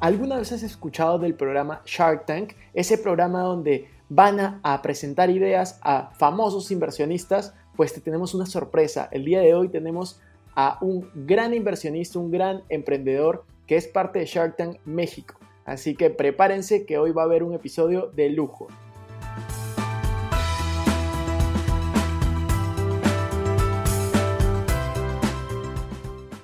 ¿Alguna vez has escuchado del programa Shark Tank? Ese programa donde van a, presentar ideas a famosos inversionistas. Pues te tenemos una sorpresa. El día de hoy tenemos a un gran inversionista, un gran emprendedor que es parte de Shark Tank México. Así que prepárense que hoy va a haber un episodio de lujo.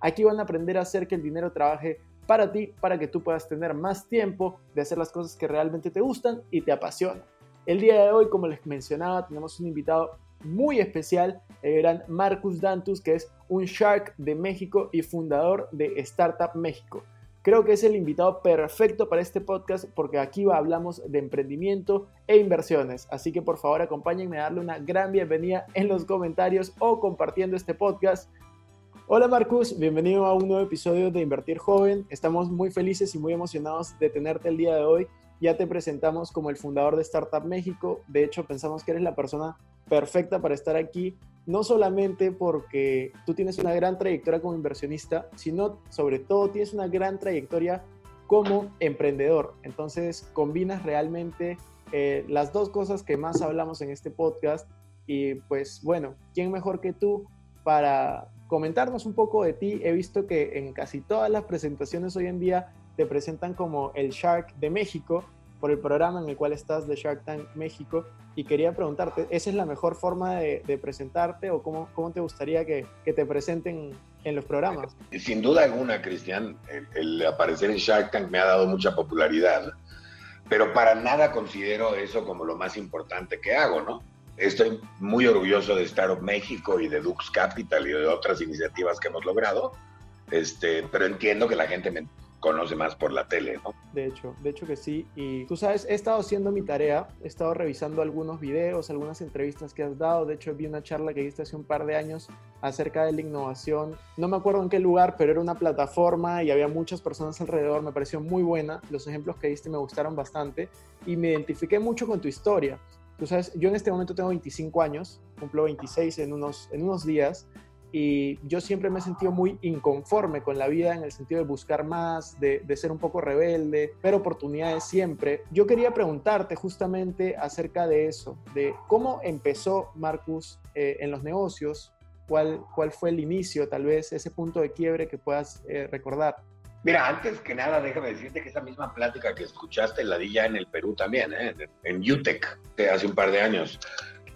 Aquí van a aprender a hacer que el dinero trabaje para ti, para que tú puedas tener más tiempo de hacer las cosas que realmente te gustan y te apasionan. El día de hoy, como les mencionaba, tenemos un invitado muy especial, el gran Marcus Dantus, que es un Shark de México y fundador de Startup México. Creo que es el invitado perfecto para este podcast porque aquí hablamos de emprendimiento e inversiones. Así que por favor acompáñenme a darle una gran bienvenida en los comentarios o compartiendo este podcast Hola Marcus, bienvenido a un nuevo episodio de Invertir Joven. Estamos muy felices y muy emocionados de tenerte el día de hoy. Ya te presentamos como el fundador de Startup México. De hecho, pensamos que eres la persona perfecta para estar aquí, no solamente porque tú tienes una gran trayectoria como inversionista, sino sobre todo tienes una gran trayectoria como emprendedor. Entonces, combinas realmente eh, las dos cosas que más hablamos en este podcast. Y pues bueno, ¿quién mejor que tú para comentarnos un poco de ti. He visto que en casi todas las presentaciones hoy en día te presentan como el Shark de México por el programa en el cual estás de Shark Tank México y quería preguntarte, ¿esa es la mejor forma de, presentarte o cómo, cómo te gustaría que, que, te presenten en los programas? Sin duda alguna, Cristian, el aparecer en Shark Tank me ha dado mucha popularidad, pero para nada considero eso como lo más importante que hago, ¿no? Estoy muy orgulloso de Startup México y de Dux Capital y de otras iniciativas que hemos logrado, este, pero entiendo que la gente me conoce más por la tele, ¿no? De hecho, de hecho que sí. Y tú sabes, he estado haciendo mi tarea, he estado revisando algunos videos, algunas entrevistas que has dado. De hecho, vi una charla que diste hace un par de años acerca de la innovación. No me acuerdo en qué lugar, pero era una plataforma y había muchas personas alrededor. Me pareció muy buena. Los ejemplos que diste me gustaron bastante y me identifiqué mucho con tu historia. Tú sabes, yo en este momento tengo 25 años, cumplo 26 en unos, en unos días, y yo siempre me he sentido muy inconforme con la vida en el sentido de buscar más, de, ser un poco rebelde, ver oportunidades siempre. Yo quería preguntarte justamente acerca de eso, de cómo empezó Marcus eh, en los negocios, cuál, cuál fue el inicio, tal vez ese punto de quiebre que puedas eh, recordar. Mira, antes que nada, déjame decirte que esa misma plática que escuchaste la di ya en el Perú también, ¿eh? en UTEC, hace un par de años.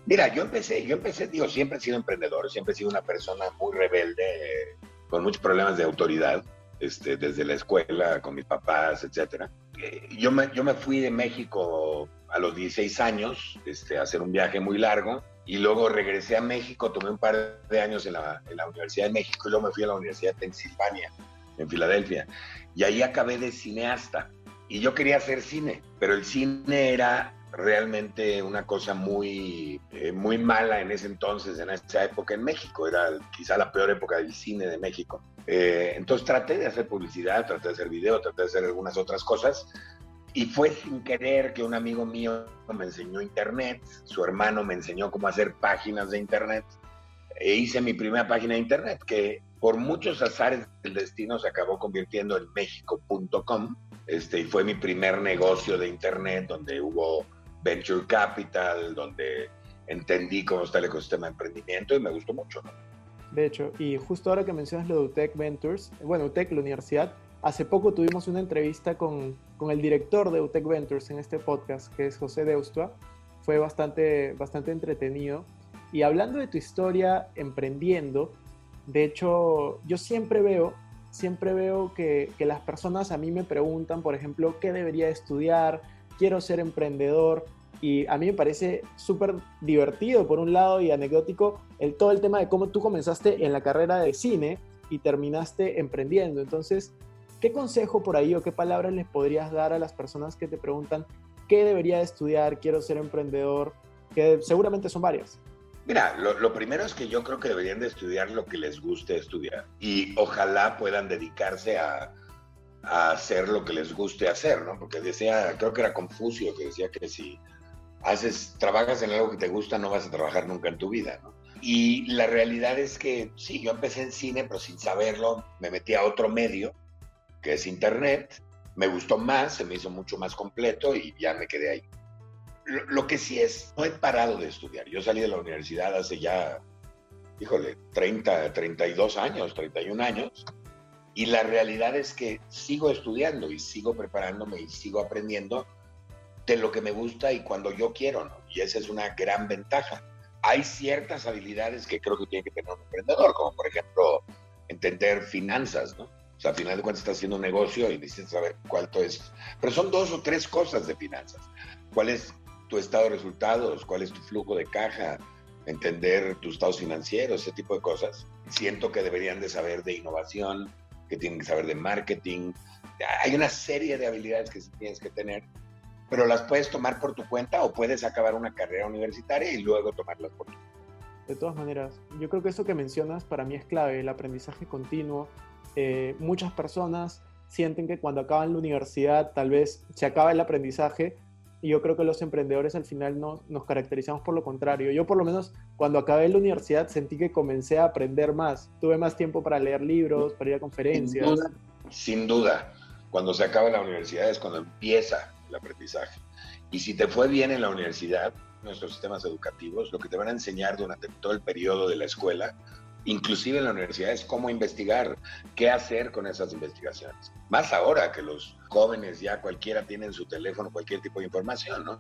Mira, yo empecé, yo empecé, digo, siempre he sido emprendedor, siempre he sido una persona muy rebelde, con muchos problemas de autoridad, este, desde la escuela, con mis papás, etcétera. Eh, yo me, yo me fui de México a los 16 años este, a hacer un viaje muy largo y luego regresé a México, tomé un par de años en la, en la Universidad de México y luego me fui a la Universidad de Pensilvania en Filadelfia. Y ahí acabé de cineasta. Y yo quería hacer cine, pero el cine era realmente una cosa muy, eh, muy mala en ese entonces, en esa época en México. Era quizá la peor época del cine de México. Eh, entonces traté de hacer publicidad, traté de hacer video, traté de hacer algunas otras cosas. Y fue sin querer que un amigo mío me enseñó internet, su hermano me enseñó cómo hacer páginas de internet. E hice mi primera página de internet, que por muchos azares del destino se acabó convirtiendo en México.com. Este, y fue mi primer negocio de internet donde hubo venture capital, donde entendí cómo está el ecosistema de emprendimiento y me gustó mucho. De hecho, y justo ahora que mencionas lo de UTEC Ventures, bueno, UTEC, la universidad, hace poco tuvimos una entrevista con, con el director de UTEC Ventures en este podcast, que es José Deustua. Fue bastante, bastante entretenido. Y hablando de tu historia emprendiendo, de hecho, yo siempre veo, siempre veo que, las personas a mí me preguntan, por ejemplo, ¿qué debería estudiar? Quiero ser emprendedor. Y a mí me parece súper divertido, por un lado, y anecdótico, el, todo el tema de cómo tú comenzaste en la carrera de cine y terminaste emprendiendo. Entonces, ¿Qué consejo por ahí o qué palabras les podrías dar a las personas que te preguntan qué debería estudiar, quiero ser emprendedor, que seguramente son varias? Mira, lo, primero es que yo creo que deberían de estudiar lo que les guste estudiar y ojalá puedan dedicarse a, a hacer lo que les guste hacer, ¿no? Porque decía, creo que era Confucio que decía que si haces, trabajas en algo que te gusta, no vas a trabajar nunca en tu vida, ¿no? Y la realidad es que sí, yo empecé en cine, pero sin saberlo, me metí a otro medio, que es Internet, me gustó más, se me hizo mucho más completo y ya me quedé ahí. Lo, que sí es, no he parado de estudiar. Yo salí de la universidad hace ya, híjole, 30, 32 años, 31 años, y la realidad es que sigo estudiando y sigo preparándome y sigo aprendiendo de lo que me gusta y cuando yo quiero, ¿no? Y esa es una gran ventaja. Hay ciertas habilidades que creo que tiene que tener un emprendedor, como por ejemplo entender finanzas, ¿no? O sea, al final de cuentas estás haciendo un negocio y necesitas saber cuánto es. Pero son dos o tres cosas de finanzas. ¿Cuál es tu estado de resultados? ¿Cuál es tu flujo de caja? Entender tus estados financieros, ese tipo de cosas. Siento que deberían de saber de innovación, que tienen que saber de marketing. Hay una serie de habilidades que tienes que tener pero las puedes tomar por tu cuenta o puedes acabar una carrera universitaria y luego tomarlas por tu cuenta. De todas maneras, yo creo que eso que mencionas para mí es clave, el aprendizaje continuo. Eh, muchas personas sienten que cuando acaban la universidad tal vez se acaba el aprendizaje y yo creo que los emprendedores al final no, nos caracterizamos por lo contrario. Yo por lo menos cuando acabé la universidad sentí que comencé a aprender más, tuve más tiempo para leer libros, para ir a conferencias. Sin duda, sin duda. cuando se acaba la universidad es cuando empieza aprendizaje. Y si te fue bien en la universidad, nuestros sistemas educativos, lo que te van a enseñar durante todo el periodo de la escuela, inclusive en la universidad, es cómo investigar, qué hacer con esas investigaciones. Más ahora que los jóvenes ya cualquiera tiene en su teléfono cualquier tipo de información, ¿no?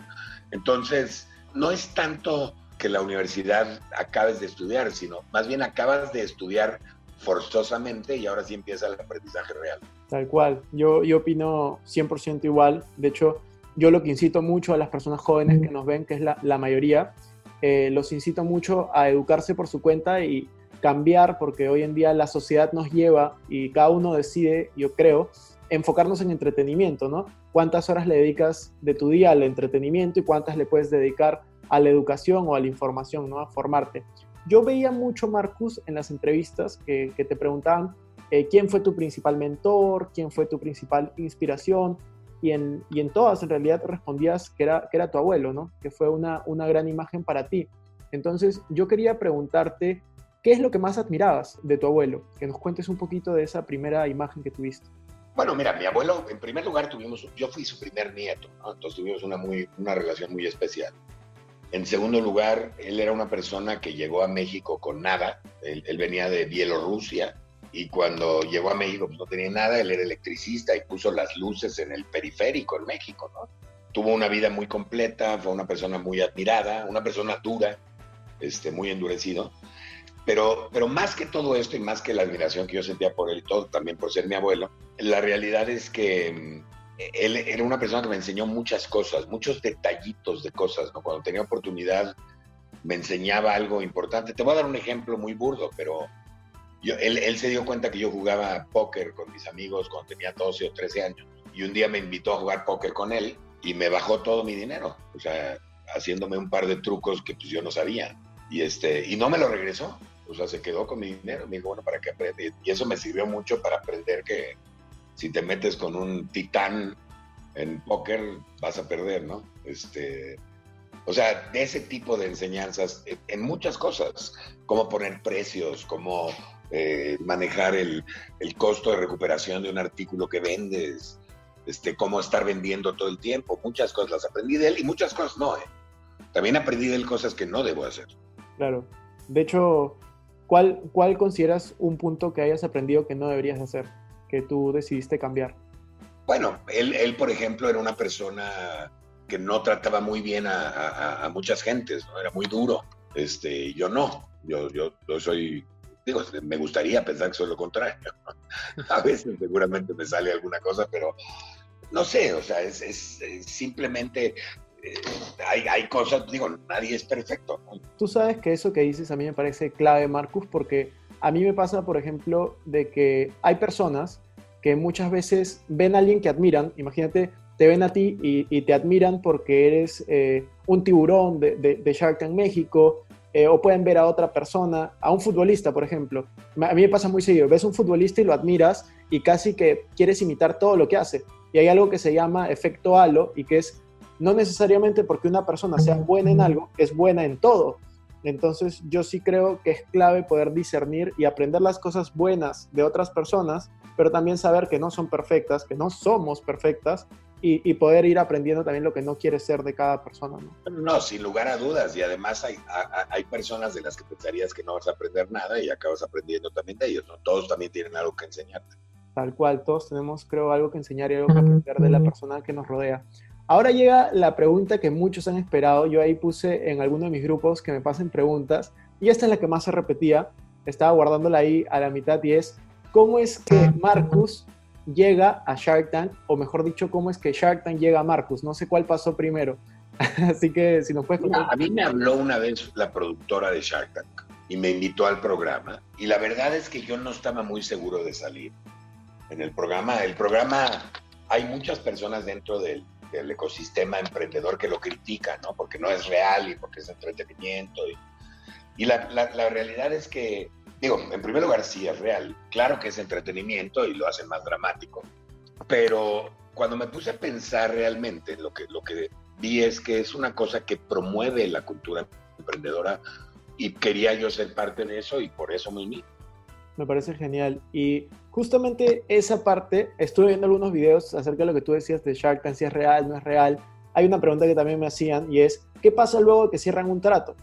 Entonces, no es tanto que la universidad acabes de estudiar, sino más bien acabas de estudiar forzosamente y ahora sí empieza el aprendizaje real. Tal cual, yo, yo opino 100% igual. De hecho, yo lo que incito mucho a las personas jóvenes que nos ven, que es la, la mayoría, eh, los incito mucho a educarse por su cuenta y cambiar, porque hoy en día la sociedad nos lleva y cada uno decide, yo creo, enfocarnos en entretenimiento, ¿no? ¿Cuántas horas le dedicas de tu día al entretenimiento y cuántas le puedes dedicar a la educación o a la información, ¿no? A formarte. Yo veía mucho, Marcus, en las entrevistas que, te preguntaban, eh, quién fue tu principal mentor, quién fue tu principal inspiración, y en, y en todas en realidad respondías que era, que era tu abuelo, ¿no? Que fue una, una gran imagen para ti. Entonces yo quería preguntarte, ¿qué es lo que más admirabas de tu abuelo? Que nos cuentes un poquito de esa primera imagen que tuviste. Bueno, mira, mi abuelo, en primer lugar, tuvimos, yo fui su primer nieto, ¿no? entonces tuvimos una, muy, una relación muy especial. En segundo lugar, él era una persona que llegó a México con nada, él, él venía de Bielorrusia, y cuando llegó a México pues no tenía nada, él era electricista y puso las luces en el periférico en México, ¿no? Tuvo una vida muy completa, fue una persona muy admirada, una persona dura, este, muy endurecido, pero, pero más que todo esto y más que la admiración que yo sentía por él y todo, también por ser mi abuelo, la realidad es que mm, él era una persona que me enseñó muchas cosas, muchos detallitos de cosas, ¿no? Cuando tenía oportunidad me enseñaba algo importante. Te voy a dar un ejemplo muy burdo, pero él, se dio cuenta que yo jugaba póker con mis amigos cuando tenía 12 o 13 años. Y un día me invitó a jugar póker con él y me bajó todo mi dinero. O sea, haciéndome un par de trucos que pues yo no sabía. Y, este, y no me lo regresó. O sea, se quedó con mi dinero. Me dijo, bueno, ¿para qué aprende? Y eso me sirvió mucho para aprender que si te metes con un titán en póker, vas a perder, ¿no? Este, o sea, de ese tipo de enseñanzas en muchas cosas, como poner precios, como eh, manejar el, costo de recuperación de un artículo que vendes, este, cómo estar vendiendo todo el tiempo. Muchas cosas las aprendí de él y muchas cosas no. ¿eh? También aprendí de él cosas que no debo hacer. Claro. De hecho, ¿cuál, ¿cuál consideras un punto que hayas aprendido que no deberías hacer, que tú decidiste cambiar? Bueno, él, él por ejemplo, era una persona que no trataba muy bien a, muchas gentes, ¿no? Era muy duro. Este, yo no. Yo, yo, yo soy digo, me gustaría pensar que soy lo contrario. A veces seguramente me sale alguna cosa, pero no sé, o sea, es, simplemente eh, hay, cosas, digo, nadie es perfecto. Tú sabes que eso que dices a mí me parece clave, Marcus, porque a mí me pasa, por ejemplo, de que hay personas que muchas veces ven a alguien que admiran, imagínate, te ven a ti y, te admiran porque eres eh, un tiburón de, de, Shark Tank México, eh, o pueden ver a otra persona, a un futbolista, por ejemplo. A mí me pasa muy seguido, ves un futbolista y lo admiras y casi que quieres imitar todo lo que hace. Y hay algo que se llama efecto halo y que es no necesariamente porque una persona sea buena en algo, es buena en todo. Entonces yo sí creo que es clave poder discernir y aprender las cosas buenas de otras personas, pero también saber que no son perfectas, que no somos perfectas y, poder ir aprendiendo también lo que no quiere ser de cada persona. ¿no? no, sin lugar a dudas. Y además hay, hay personas de las que pensarías que no vas a aprender nada y acabas aprendiendo también de ellos. ¿no? Todos también tienen algo que enseñarte. Tal cual, todos tenemos, creo, algo que enseñar y algo que aprender de la persona que nos rodea. Ahora llega la pregunta que muchos han esperado. Yo ahí puse en alguno de mis grupos que me pasen preguntas y esta es la que más se repetía. Estaba guardándola ahí a la mitad y es, ¿cómo es que Marcus llega a Shark Tank? O mejor dicho, ¿cómo es que Shark Tank llega a Marcus? No sé cuál pasó primero. Así que si nos puedes contar. a mí me habló una vez la productora de Shark Tank y me invitó al programa y la verdad es que yo no estaba muy seguro de salir en el programa. El programa, hay muchas personas dentro del el ecosistema emprendedor que lo critica, ¿no? Porque no es real y porque es entretenimiento. Y, la, realidad es que, digo, en primer lugar sí es real. Claro que es entretenimiento y lo hace más dramático. Pero cuando me puse a pensar realmente, lo que, lo que vi es que es una cosa que promueve la cultura emprendedora y quería yo ser parte de eso y por eso me uní. Me parece genial. Y justamente esa parte, estuve viendo algunos videos acerca de lo que tú decías de Shark Tank, si es real, no es real. Hay una pregunta que también me hacían y es, ¿qué pasa luego que cierran un trato?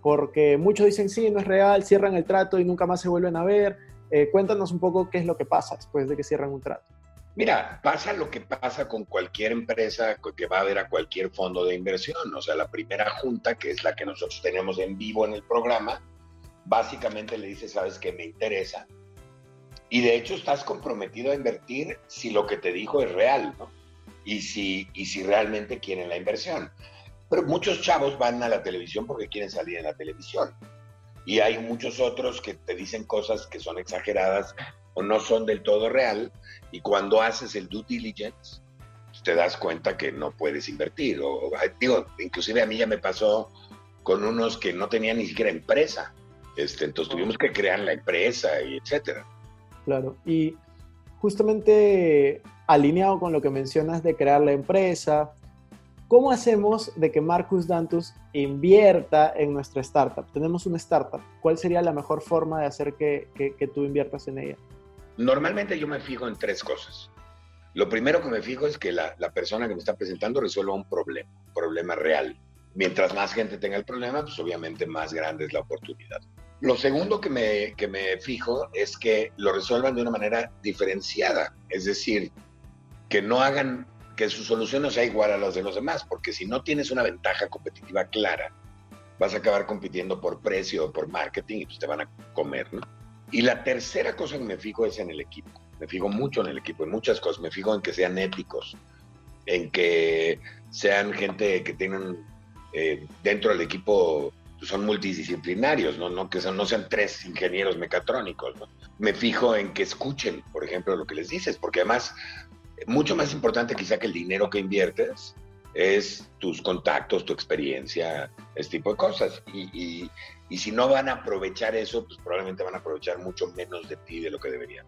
Porque muchos dicen, sí, no es real, cierran el trato y nunca más se vuelven a ver. Eh, cuéntanos un poco qué es lo que pasa después de que cierran un trato. Mira, pasa lo que pasa con cualquier empresa que va a ver a cualquier fondo de inversión. O sea, la primera junta, que es la que nosotros tenemos en vivo en el programa, básicamente le dice, sabes que me interesa, y de hecho estás comprometido a invertir si lo que te dijo es real, ¿no? Y si, y si realmente quieren la inversión. Pero muchos chavos van a la televisión porque quieren salir en la televisión. Y hay muchos otros que te dicen cosas que son exageradas o no son del todo real. Y cuando haces el due diligence, te das cuenta que no puedes invertir. O, digo, inclusive a mí ya me pasó con unos que no tenían ni siquiera empresa. Este, entonces tuvimos que crear la empresa y etcétera. Claro, y justamente alineado con lo que mencionas de crear la empresa, ¿cómo hacemos de que Marcus Dantus invierta en nuestra startup? Tenemos una startup, ¿cuál sería la mejor forma de hacer que, tú inviertas en ella? Normalmente yo me fijo en tres cosas. Lo primero que me fijo es que la, la, persona que me está presentando resuelva un problema, un problema real. Mientras más gente tenga el problema, pues obviamente más grande es la oportunidad. Lo segundo que me, que me fijo es que lo resuelvan de una manera diferenciada, es decir, que no hagan que su solución no sea igual a los de los demás, porque si no tienes una ventaja competitiva clara, vas a acabar compitiendo por precio o por marketing y pues te van a comer, ¿no? Y la tercera cosa que me fijo es en el equipo. Me fijo mucho en el equipo, en muchas cosas. Me fijo en que sean éticos, en que sean gente que tengan eh, dentro del equipo son multidisciplinarios, ¿no? no que no sean tres ingenieros mecatrónicos. Me fijo en que escuchen, por ejemplo, lo que les dices, porque además, mucho más importante quizá que el dinero que inviertes es tus contactos, tu experiencia, este tipo de cosas. Y, y si no van a aprovechar eso, pues probablemente van a aprovechar mucho menos de ti de lo que deberían.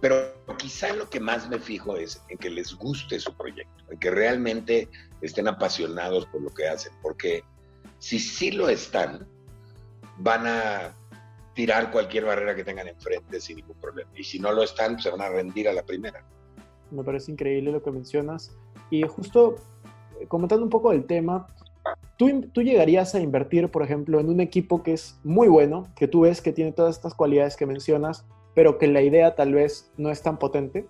Pero quizá lo que más me fijo es en que les guste su proyecto, en que realmente estén apasionados por lo que hacen, porque si sí lo están, van a tirar cualquier barrera que tengan enfrente sin ningún problema. Y si no lo están, se van a rendir a la primera. Me parece increíble lo que mencionas. Y justo eh, comentando un poco del tema, ¿tú, ¿tú llegarías a invertir, por ejemplo, en un equipo que es muy bueno, que tú ves que tiene todas estas cualidades que mencionas, pero que la idea tal vez no es tan potente?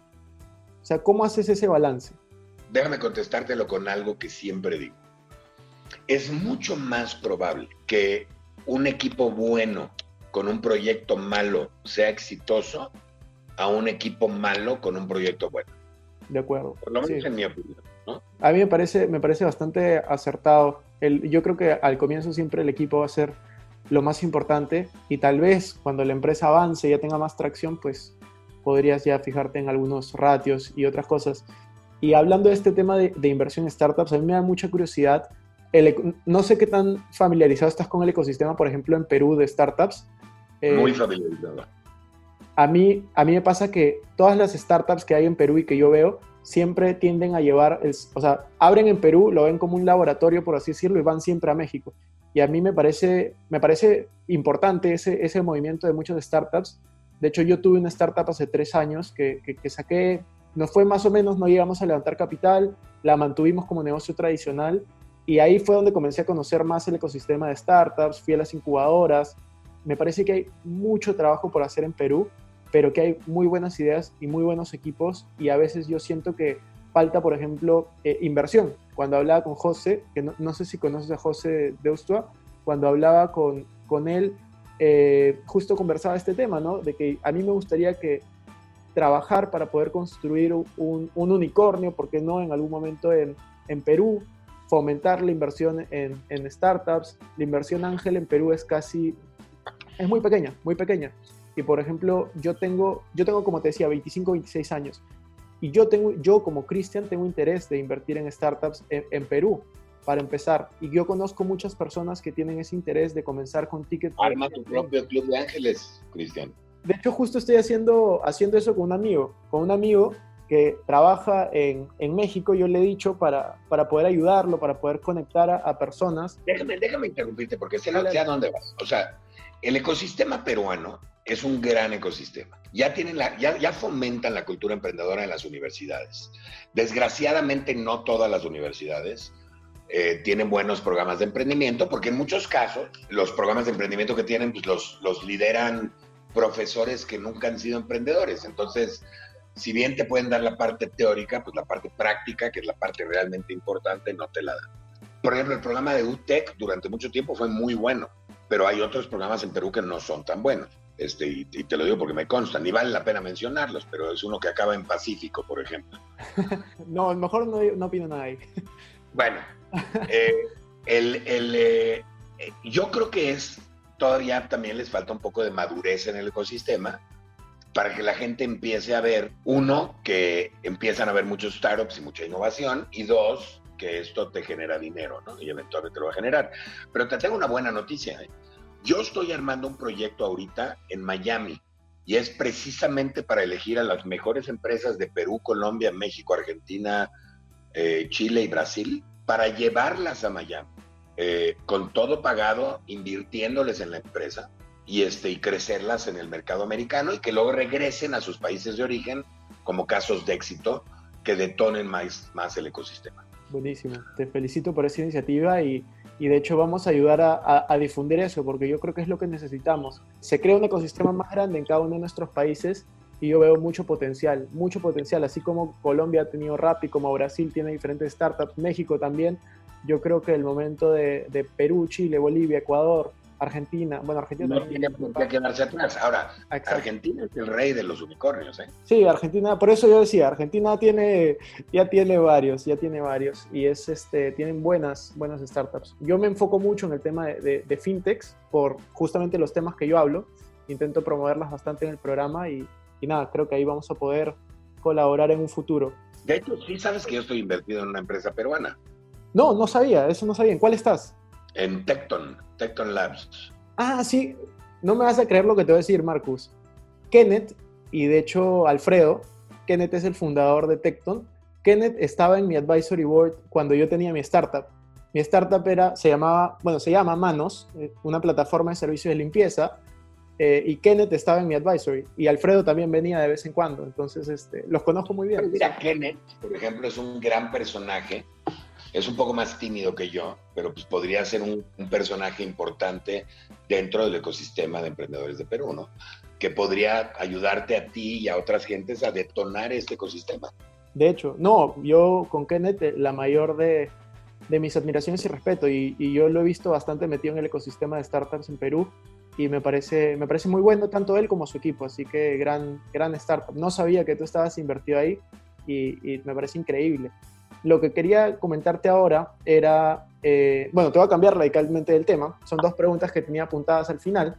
O sea, ¿cómo haces ese balance? Déjame contestártelo con algo que siempre digo es mucho más probable que un equipo bueno con un proyecto malo sea exitoso a un equipo malo con un proyecto bueno. De acuerdo. Por lo menos en mi opinión. A mí me parece, me parece bastante acertado. El, yo creo que al comienzo siempre el equipo va a ser lo más importante y tal vez cuando la empresa avance y ya tenga más tracción, pues podrías ya fijarte en algunos ratios y otras cosas. Y hablando de este tema de, inversión en startups, a mí me da mucha curiosidad. No sé qué tan familiarizado estás con el ecosistema, por ejemplo, en Perú de startups. Eh, Muy familiarizado. A mí, a mí me pasa que todas las startups que hay en Perú y que yo veo siempre tienden a llevar, o sea, abren en Perú, lo ven como un laboratorio, por así decirlo, y van siempre a México. Y a mí me parece, me parece importante ese, ese movimiento de muchas startups. De hecho, yo tuve una startup hace tres años que, que, saqué, nos fue más o menos, no llegamos a levantar capital, la mantuvimos como negocio tradicional y ahí fue donde comencé a conocer más el ecosistema de startups, fui a las incubadoras. Me parece que hay mucho trabajo por hacer en Perú, pero que hay muy buenas ideas y muy buenos equipos y a veces yo siento que falta, por ejemplo, eh, inversión. Cuando hablaba con José, que no, sé si conoces a José de Ustua, cuando hablaba con, con él, eh, justo conversaba este tema, ¿no? De que a mí me gustaría que trabajar para poder construir un, un unicornio, porque no en algún momento en, en Perú, fomentar la inversión en, en, startups. La inversión ángel en Perú es casi, es muy pequeña, muy pequeña. Y por ejemplo, yo tengo, yo tengo como te decía, 25, 26 años. Y yo, tengo, yo como Cristian tengo interés de invertir en startups en, Perú, para empezar. Y yo conozco muchas personas que tienen ese interés de comenzar con tickets. Arma tu propio club de ángeles, Cristian. De hecho, justo estoy haciendo, haciendo eso con un amigo, con un amigo que trabaja en, en México. Yo le he dicho para, para poder ayudarlo, para poder conectar a, personas. Déjame, déjame interrumpirte porque sé, sé a dónde vas. O sea, el ecosistema peruano es un gran ecosistema. Ya, tienen la, ya, ya fomentan la cultura emprendedora en las universidades. Desgraciadamente no todas las universidades eh, tienen buenos programas de emprendimiento, porque en muchos casos los programas de emprendimiento que tienen pues los, los lideran profesores que nunca han sido emprendedores. Entonces, si bien te pueden dar la parte teórica, pues la parte práctica, que es la parte realmente importante, no te la dan. Por ejemplo, el programa de UTEC durante mucho tiempo fue muy bueno, pero hay otros programas en Perú que no son tan buenos. Este, y, te lo digo porque me constan, y vale la pena mencionarlos, pero es uno que acaba en Pacífico, por ejemplo. no, mejor no, no opino nada ahí. bueno, eh, el, el, eh, yo creo que es, todavía también les falta un poco de madurez en el ecosistema para que la gente empiece a ver, uno, que empiezan a haber muchos startups y mucha innovación, y dos, que esto te genera dinero, ¿no? Y eventualmente lo va a generar. Pero te tengo una buena noticia, ¿eh? Yo estoy armando un proyecto ahorita en Miami y es precisamente para elegir a las mejores empresas de Perú, Colombia, México, Argentina, eh, Chile y Brasil para llevarlas a Miami. Eh, con todo pagado, invirtiéndoles en la empresa y, este, y crecerlas en el mercado americano y que luego regresen a sus países de origen como casos de éxito que detonen más, más el ecosistema. Buenísimo, te felicito por esa iniciativa y, y de hecho vamos a ayudar a, difundir eso, porque yo creo que es lo que necesitamos. Se crea un ecosistema más grande en cada uno de nuestros países y yo veo mucho potencial, mucho potencial, así como Colombia ha tenido Rappi, como Brasil tiene diferentes startups, México también. Yo creo que el momento de, de Perú, Chile, Bolivia, Ecuador, Argentina, bueno, Argentina no tiene por qué quedarse atrás. Ahora, Argentina es el rey de los unicornios, ¿eh? Sí, Argentina, por eso yo decía, Argentina tiene, ya tiene varios, ya tiene varios, y es este, tienen buenas, buenas startups. Yo me enfoco mucho en el tema de, de, fintechs, por justamente los temas que yo hablo, intento promoverlas bastante en el programa y, y nada, creo que ahí vamos a poder colaborar en un futuro. De hecho, sí sabes que yo estoy invertido en una empresa peruana. No, no sabía, eso no sabía. ¿En cuál estás? En Tecton, Tecton Labs. Ah, sí, no me vas a creer lo que te voy a decir, Marcus. Kenneth, y de hecho Alfredo, Kenneth es el fundador de Tecton. Kenneth estaba en mi advisory board cuando yo tenía mi startup. Mi startup era, se llamaba, bueno, se llama Manos, eh, una plataforma de servicios de limpieza, eh, y Kenneth estaba en mi advisory, y Alfredo también venía de vez en cuando, entonces este, los conozco muy bien. Mira, Kenneth, por ejemplo, es un gran personaje es un poco más tímido que yo, pero pues podría ser un, personaje importante dentro del ecosistema de emprendedores de Perú, ¿no? Que podría ayudarte a ti y a otras gentes a detonar este ecosistema. De hecho, no, yo con Kenneth eh, la mayor de, mis admiraciones y respeto, y, yo lo he visto bastante metido en el ecosistema de startups en Perú, y me parece, me parece muy bueno tanto él como su equipo, así que gran, gran startup. No sabía que tú estabas invertido ahí y, y me parece increíble. Lo que quería comentarte ahora era, eh, bueno, te voy a cambiar radicalmente del tema, son dos preguntas que tenía apuntadas al final.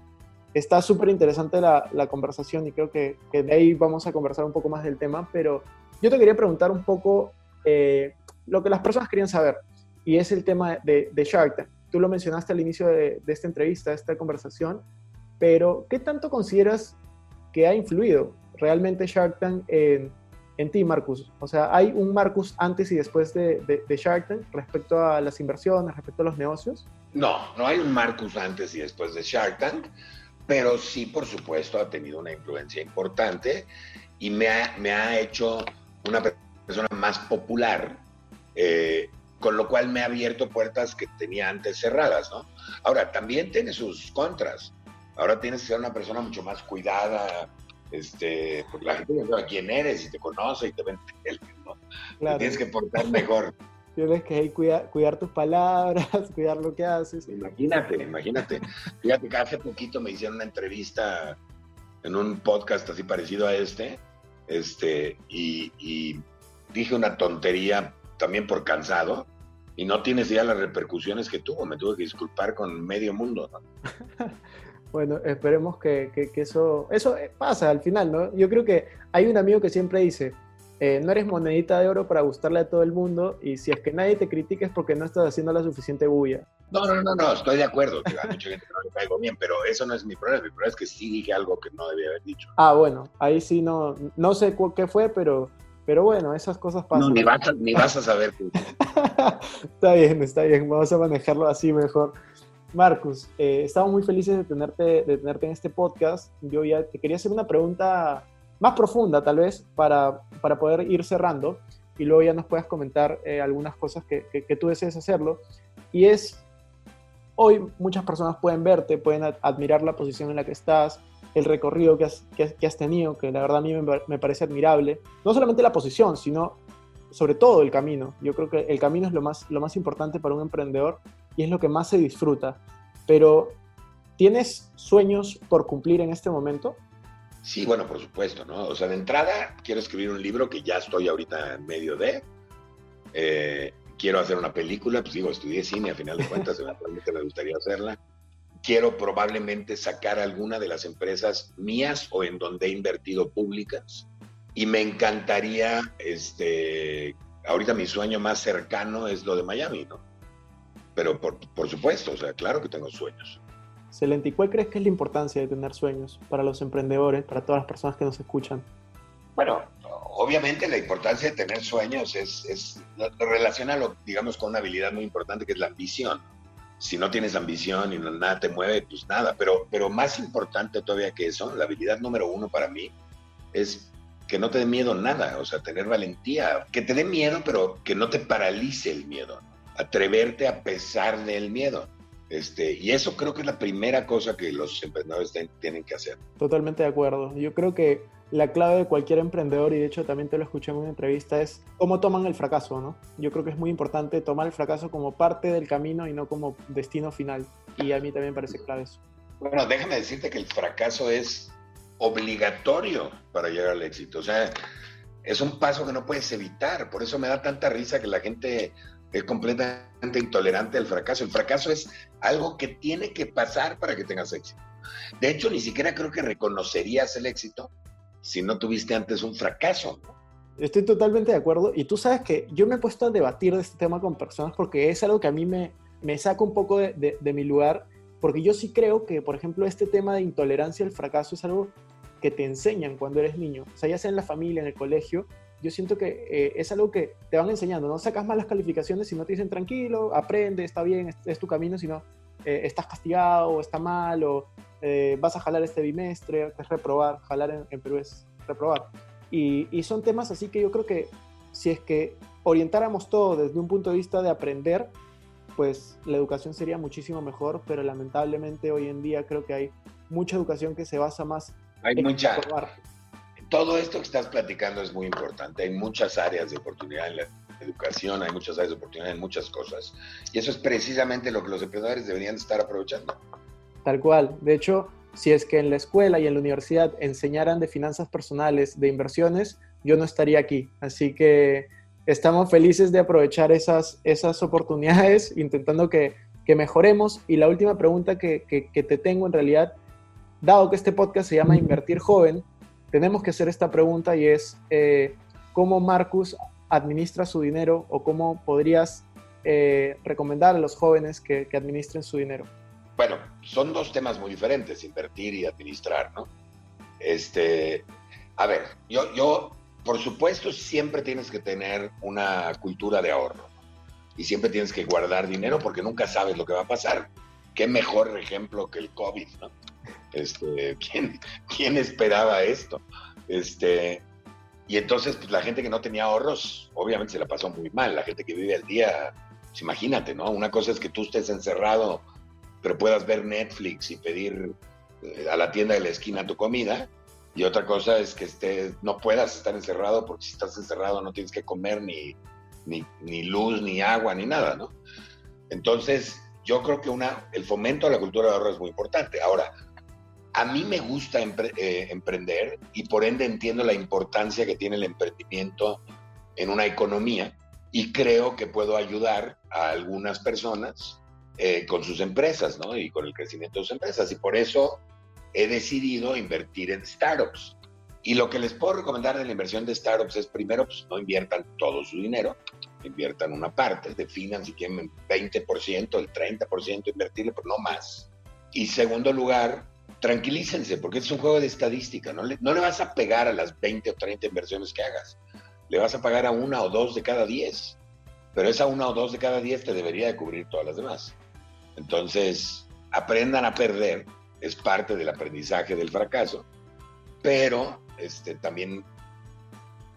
está súper interesante la, conversación y creo que, que, de ahí vamos a conversar un poco más del tema, pero yo te quería preguntar un poco eh, lo que las personas querían saber y es el tema de, de Shark Tank. Tú lo mencionaste al inicio de, de esta entrevista, de esta conversación, pero ¿qué tanto consideras que ha influido realmente Shark Tank en, en ti, Marcus? O sea, ¿hay un Marcus antes y después de, de, de, Shark Tank respecto a las inversiones, respecto a los negocios? No, no hay un Marcus antes y después de Shark Tank, pero sí, por supuesto, ha tenido una influencia importante y me ha, me ha hecho una persona más popular, eh, con lo cual me ha abierto puertas que tenía antes cerradas, ¿no? Ahora, también tiene sus contras. Ahora tienes que ser una persona mucho más cuidada, este, porque la gente sabe quién eres y te conoce y te ven ¿no? Claro. Te tienes que portar mejor. Tienes que cuidar, cuidar tus palabras, cuidar lo que haces. Imagínate, imagínate. Fíjate que hace poquito me hicieron una entrevista en un podcast así parecido a este, este, y, y dije una tontería también por cansado, y no tienes ya las repercusiones que tuvo. Me tuve que disculpar con medio mundo. ¿no? Bueno, esperemos que, que, que, eso, eso pasa al final, ¿no? Yo creo que hay un amigo que siempre dice, eh, no eres monedita de oro para gustarle a todo el mundo y si es que nadie te critica es porque no estás haciendo la suficiente bulla. No, no, no, no, estoy de acuerdo, que a mucha gente no le caigo bien, pero eso no es mi problema, mi problema es que sí dije algo que no debía haber dicho. Ah, bueno, ahí sí no, no sé qué fue, pero, pero bueno, esas cosas pasan. No, ni vas a, ni vas a saber. está bien, está bien, vamos a manejarlo así mejor. Marcus, eh, estamos muy felices de tenerte, de tenerte en este podcast. Yo ya te quería hacer una pregunta más profunda, tal vez, para, para poder ir cerrando y luego ya nos puedas comentar eh, algunas cosas que, que, tú desees hacerlo. Y es, hoy muchas personas pueden verte, pueden admirar la posición en la que estás, el recorrido que has, que has tenido, que la verdad a mí me, me, parece admirable. No solamente la posición, sino sobre todo el camino. Yo creo que el camino es lo más, lo más importante para un emprendedor y es lo que más se disfruta. Pero, ¿tienes sueños por cumplir en este momento? Sí, bueno, por supuesto, ¿no? O sea, de entrada quiero escribir un libro que ya estoy ahorita en medio de. Eh, quiero hacer una película, pues digo, estudié cine, a final de cuentas, eventualmente me gustaría hacerla. Quiero probablemente sacar alguna de las empresas mías o en donde he invertido públicas. Y me encantaría, este, ahorita mi sueño más cercano es lo de Miami, ¿no? Pero por, por, supuesto, o sea, claro que tengo sueños. Excelente. ¿Y cuál crees que es la importancia de tener sueños para los emprendedores, para todas las personas que nos escuchan? Bueno, obviamente la importancia de tener sueños es, es relaciona, digamos, con una habilidad muy importante que es la ambición. Si no tienes ambición y no, nada te mueve, pues nada. Pero, pero más importante todavía que eso, la habilidad número uno para mí es que no te dé miedo nada, o sea, tener valentía, que te dé miedo, pero que no te paralice el miedo atreverte a pesar del miedo. Este, y eso creo que es la primera cosa que los emprendedores tienen que hacer. Totalmente de acuerdo. Yo creo que la clave de cualquier emprendedor, y de hecho también te lo escuché en una entrevista, es cómo toman el fracaso, ¿no? Yo creo que es muy importante tomar el fracaso como parte del camino y no como destino final. Y a mí también parece clave eso. Bueno, déjame decirte que el fracaso es obligatorio para llegar al éxito. O sea, es un paso que no puedes evitar. Por eso me da tanta risa que la gente es completamente intolerante al fracaso. El fracaso es algo que tiene que pasar para que tengas éxito. De hecho, ni siquiera creo que reconocerías el éxito si no tuviste antes un fracaso. Estoy totalmente de acuerdo. Y tú sabes que yo me he puesto a debatir de este tema con personas porque es algo que a mí me, me saca un poco de, de, de mi lugar. Porque yo sí creo que, por ejemplo, este tema de intolerancia al fracaso es algo que te enseñan cuando eres niño. O sea, ya sea en la familia, en el colegio, yo siento que eh, es algo que te van enseñando. No sacas malas calificaciones si no te dicen tranquilo, aprende, está bien, es, es tu camino, sino eh, estás castigado o está mal o eh, vas a jalar este bimestre, es reprobar. Jalar en, en Perú es reprobar. Y, y, son temas así que yo creo que si es que orientáramos todo desde un punto de vista de aprender, pues la educación sería muchísimo mejor, pero lamentablemente hoy en día creo que hay mucha educación que se basa más hay en mucha, reprobar todo esto que estás platicando es muy importante. Hay muchas áreas de oportunidad en la educación, hay muchas áreas de oportunidad en muchas cosas. Y eso es precisamente lo que los emprendedores deberían estar aprovechando. Tal cual. De hecho, si es que en la escuela y en la universidad enseñaran de finanzas personales, de inversiones, yo no estaría aquí. Así que estamos felices de aprovechar esas, esas oportunidades, intentando que, que mejoremos. Y la última pregunta que, que, que te tengo en realidad dado que este podcast se llama Invertir Joven, tenemos que hacer esta pregunta y es, eh, ¿cómo Marcus administra su dinero o cómo podrías eh, recomendar a los jóvenes que, que, administren su dinero? Bueno, son dos temas muy diferentes, invertir y administrar, ¿no? Este, a ver, yo, yo, por supuesto, siempre tienes que tener una cultura de ahorro y siempre tienes que guardar dinero porque nunca sabes lo que va a pasar. Qué mejor ejemplo que el COVID, ¿no? Este, ¿quién, ¿Quién esperaba esto? Este, y entonces, pues la gente que no tenía ahorros, obviamente se la pasó muy mal. La gente que vive al día, pues imagínate, ¿no? Una cosa es que tú estés encerrado, pero puedas ver Netflix y pedir eh, a la tienda de la esquina tu comida. Y otra cosa es que estés, no puedas estar encerrado, porque si estás encerrado no tienes que comer ni, ni, ni luz, ni agua, ni nada, ¿no? Entonces, yo creo que una, el fomento a la cultura de ahorro es muy importante. Ahora, a mí me gusta eh, emprender y por ende entiendo la importancia que tiene el emprendimiento en una economía y creo que puedo ayudar a algunas personas eh, con sus empresas ¿no? y con el crecimiento de sus empresas. Y por eso he decidido invertir en startups. Y lo que les puedo recomendar de la inversión de startups es primero, pues no inviertan todo su dinero, inviertan una parte, definan si quieren el 20%, el 30% invertirle, pero no más. Y segundo lugar, tranquilícense, porque es un juego de estadística, no le, no le vas a pegar a las 20 o 30 inversiones que hagas, le vas a pagar a una o dos de cada 10, pero esa una o dos de cada 10 te debería de cubrir todas las demás. Entonces, aprendan a perder, es parte del aprendizaje del fracaso, pero este, también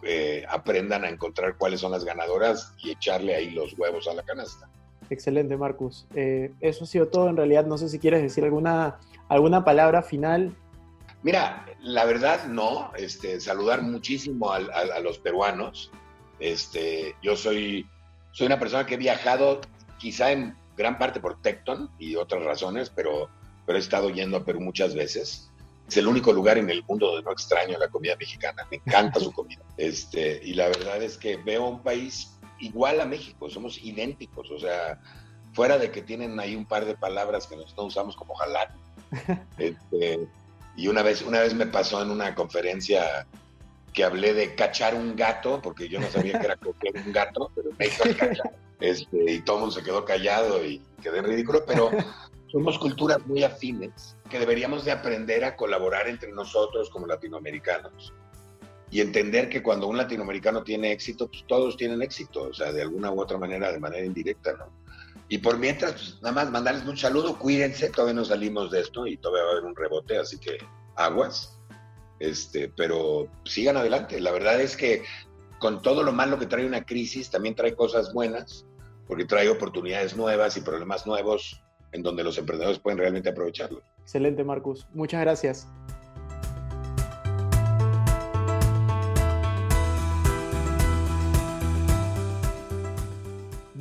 eh, aprendan a encontrar cuáles son las ganadoras y echarle ahí los huevos a la canasta. Excelente, Marcus. Eh, eso ha sido todo. En realidad, no sé si quieres decir alguna, alguna palabra final. Mira, la verdad no. Este, saludar muchísimo a, a, los peruanos. Este, yo soy, soy una persona que he viajado quizá en gran parte por Tecton y otras razones, pero, pero he estado yendo a Perú muchas veces. Es el único lugar en el mundo donde no extraño la comida mexicana. Me encanta su comida. Este, y la verdad es que veo un país igual a México, somos idénticos, o sea, fuera de que tienen ahí un par de palabras que nosotros usamos como jalán. Este, y una vez, una vez me pasó en una conferencia que hablé de cachar un gato, porque yo no sabía que era coger un gato, pero me hizo cachar. Este, y todo el mundo se quedó callado y quedé en ridículo, pero somos culturas muy afines que deberíamos de aprender a colaborar entre nosotros como latinoamericanos y entender que cuando un latinoamericano tiene éxito, pues todos tienen éxito, o sea, de alguna u otra manera, de manera indirecta, ¿no? Y por mientras, pues nada más mandarles un saludo, cuídense, todavía no salimos de esto y todavía va a haber un rebote, así que aguas, este, pero sigan adelante. La verdad es que con todo lo malo que trae una crisis, también trae cosas buenas, porque trae oportunidades nuevas y problemas nuevos en donde los emprendedores pueden realmente aprovecharlo. Excelente, Marcus. Muchas gracias.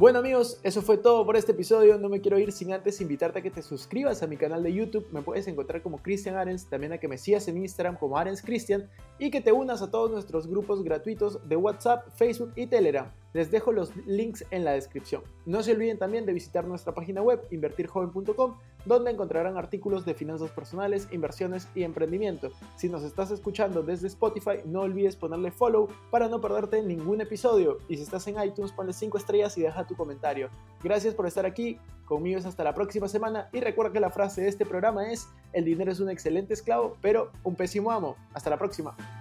Bueno amigos, eso fue todo por este episodio. No me quiero ir sin antes invitarte a que te suscribas a mi canal de YouTube. Me puedes encontrar como Cristian Arens, también a que me sigas en Instagram como Arens Cristian y que te unas a todos nuestros grupos gratuitos de WhatsApp, Facebook y Telegram. Les dejo los links en la descripción. No se olviden también de visitar nuestra página web invertirjoven.com donde encontrarán artículos de finanzas personales, inversiones y emprendimiento. Si nos estás escuchando desde Spotify, no olvides ponerle follow para no perderte ningún episodio. Y si estás en iTunes, ponle 5 estrellas y deja tu comentario. Gracias por estar aquí, conmigo es hasta la próxima semana y recuerda que la frase de este programa es, el dinero es un excelente esclavo, pero un pésimo amo. Hasta la próxima.